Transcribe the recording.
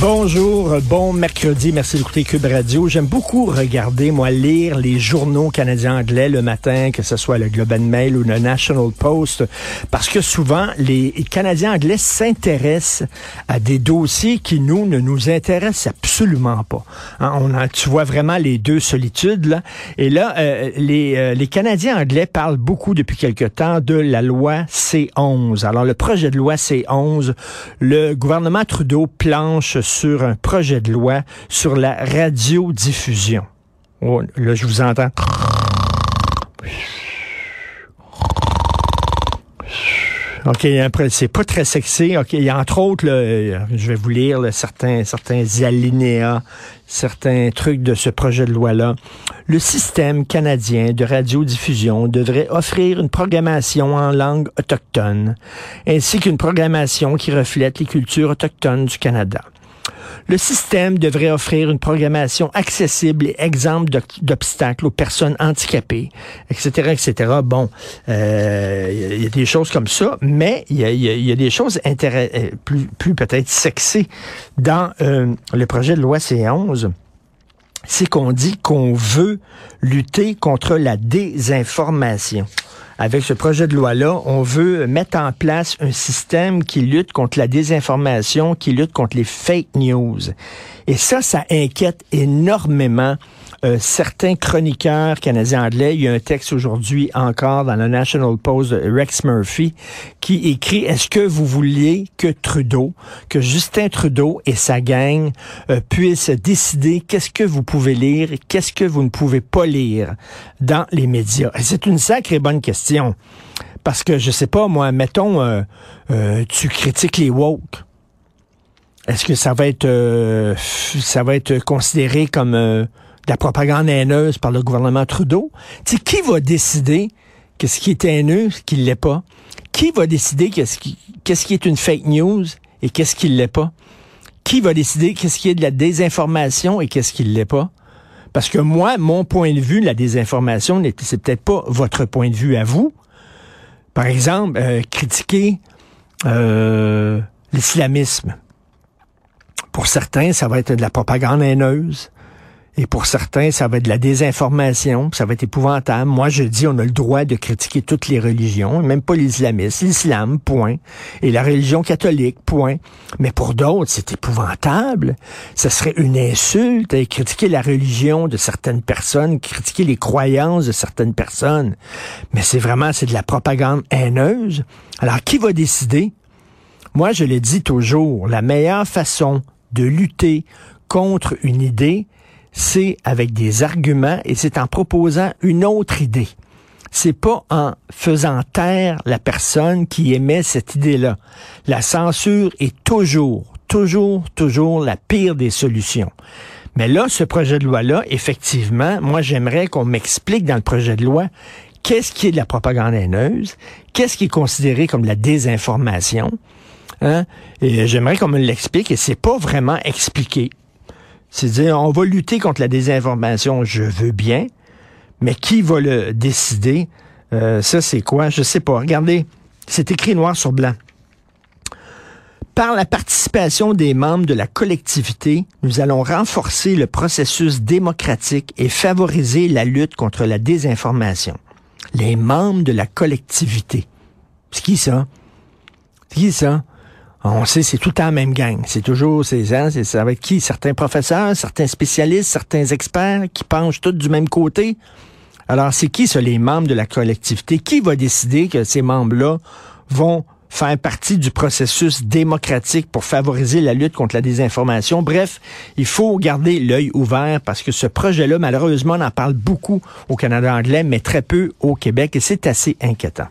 Bonjour, bon mercredi, merci d'écouter Cube Radio. J'aime beaucoup regarder, moi, lire les journaux canadiens anglais le matin, que ce soit le Globe and Mail ou le National Post, parce que souvent, les Canadiens anglais s'intéressent à des dossiers qui, nous, ne nous intéressent absolument pas. Hein, a, tu vois vraiment les deux solitudes, là. Et là, euh, les, euh, les Canadiens anglais parlent beaucoup depuis quelque temps de la loi C11. Alors, le projet de loi C11, le gouvernement Trudeau planche sur un projet de loi sur la radiodiffusion. Oh, là, je vous entends. OK, c'est pas très sexy. OK, il y a entre autres, euh, je vais vous lire certains, certains alinéas, certains trucs de ce projet de loi-là. Le système canadien de radiodiffusion devrait offrir une programmation en langue autochtone, ainsi qu'une programmation qui reflète les cultures autochtones du Canada. Le système devrait offrir une programmation accessible et exempte d'obstacles aux personnes handicapées, etc., etc. Bon, euh, il y, a des choses comme ça, mais il y a, des choses euh, plus, plus peut-être sexy dans euh, le projet de loi C11 c'est qu'on dit qu'on veut lutter contre la désinformation avec ce projet de loi-là, on veut mettre en place un système qui lutte contre la désinformation, qui lutte contre les fake news. Et ça, ça inquiète énormément euh, certains chroniqueurs canadiens anglais. Il y a un texte aujourd'hui encore dans le National Post de Rex Murphy qui écrit Est-ce que vous vouliez que Trudeau, que Justin Trudeau et sa gang euh, puissent décider qu'est-ce que vous pouvez lire, qu'est-ce que vous ne pouvez pas lire dans les médias? C'est une sacrée bonne question. Parce que je sais pas, moi, mettons, euh, tu critiques les woke. Est-ce que ça va être ça va être considéré comme de la propagande haineuse par le gouvernement Trudeau? Tu qui va décider qu'est-ce qui est haineux, qui ne l'est pas? Qui va décider qu'est-ce qui, qu'est-ce qui est une fake news et qu'est-ce qui ne l'est pas? Qui va décider qu'est-ce qui est de la désinformation et qu'est-ce qui ne l'est pas? Parce que moi, mon point de vue, la désinformation, c'est peut-être pas votre point de vue à vous. Par exemple, euh, critiquer euh, l'islamisme. Pour certains, ça va être de la propagande haineuse. Et pour certains, ça va être de la désinformation, ça va être épouvantable. Moi, je dis, on a le droit de critiquer toutes les religions, même pas les islamistes, l'islam, point. Et la religion catholique, point. Mais pour d'autres, c'est épouvantable. Ça serait une insulte à critiquer la religion de certaines personnes, critiquer les croyances de certaines personnes. Mais c'est vraiment, c'est de la propagande haineuse. Alors, qui va décider? Moi, je l'ai dit toujours, la meilleure façon de lutter contre une idée, c'est avec des arguments et c'est en proposant une autre idée. C'est pas en faisant taire la personne qui émet cette idée-là. La censure est toujours, toujours, toujours la pire des solutions. Mais là, ce projet de loi-là, effectivement, moi, j'aimerais qu'on m'explique dans le projet de loi qu'est-ce qui est de la propagande haineuse, qu'est-ce qui est considéré comme la désinformation. Hein? Et j'aimerais qu'on me l'explique et c'est pas vraiment expliqué. C'est dire, on va lutter contre la désinformation, je veux bien, mais qui va le décider? Euh, ça, c'est quoi? Je sais pas. Regardez, c'est écrit noir sur blanc. Par la participation des membres de la collectivité, nous allons renforcer le processus démocratique et favoriser la lutte contre la désinformation. Les membres de la collectivité. C'est qui ça? Qui ça? On sait, c'est tout le la même gang. C'est toujours, c'est hein, c'est avec qui? Certains professeurs, certains spécialistes, certains experts qui penchent tous du même côté. Alors, c'est qui, ça, les membres de la collectivité? Qui va décider que ces membres-là vont faire partie du processus démocratique pour favoriser la lutte contre la désinformation? Bref, il faut garder l'œil ouvert parce que ce projet-là, malheureusement, on en parle beaucoup au Canada anglais, mais très peu au Québec et c'est assez inquiétant.